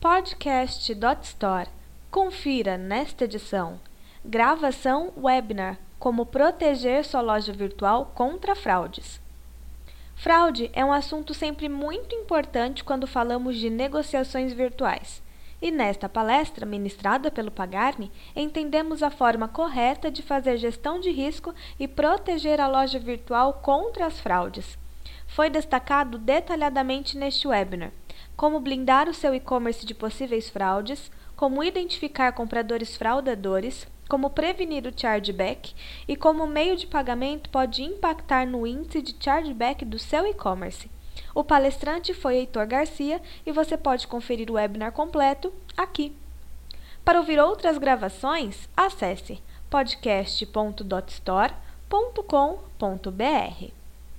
podcast.store. Confira nesta edição. Gravação webinar Como proteger sua loja virtual contra fraudes. Fraude é um assunto sempre muito importante quando falamos de negociações virtuais. E nesta palestra, ministrada pelo Pagarni, entendemos a forma correta de fazer gestão de risco e proteger a loja virtual contra as fraudes. Foi destacado detalhadamente neste webinar como blindar o seu e-commerce de possíveis fraudes, como identificar compradores fraudadores, como prevenir o chargeback e como o meio de pagamento pode impactar no índice de chargeback do seu e-commerce. O palestrante foi Heitor Garcia e você pode conferir o webinar completo aqui. Para ouvir outras gravações, acesse podcast.dotstore.com.br.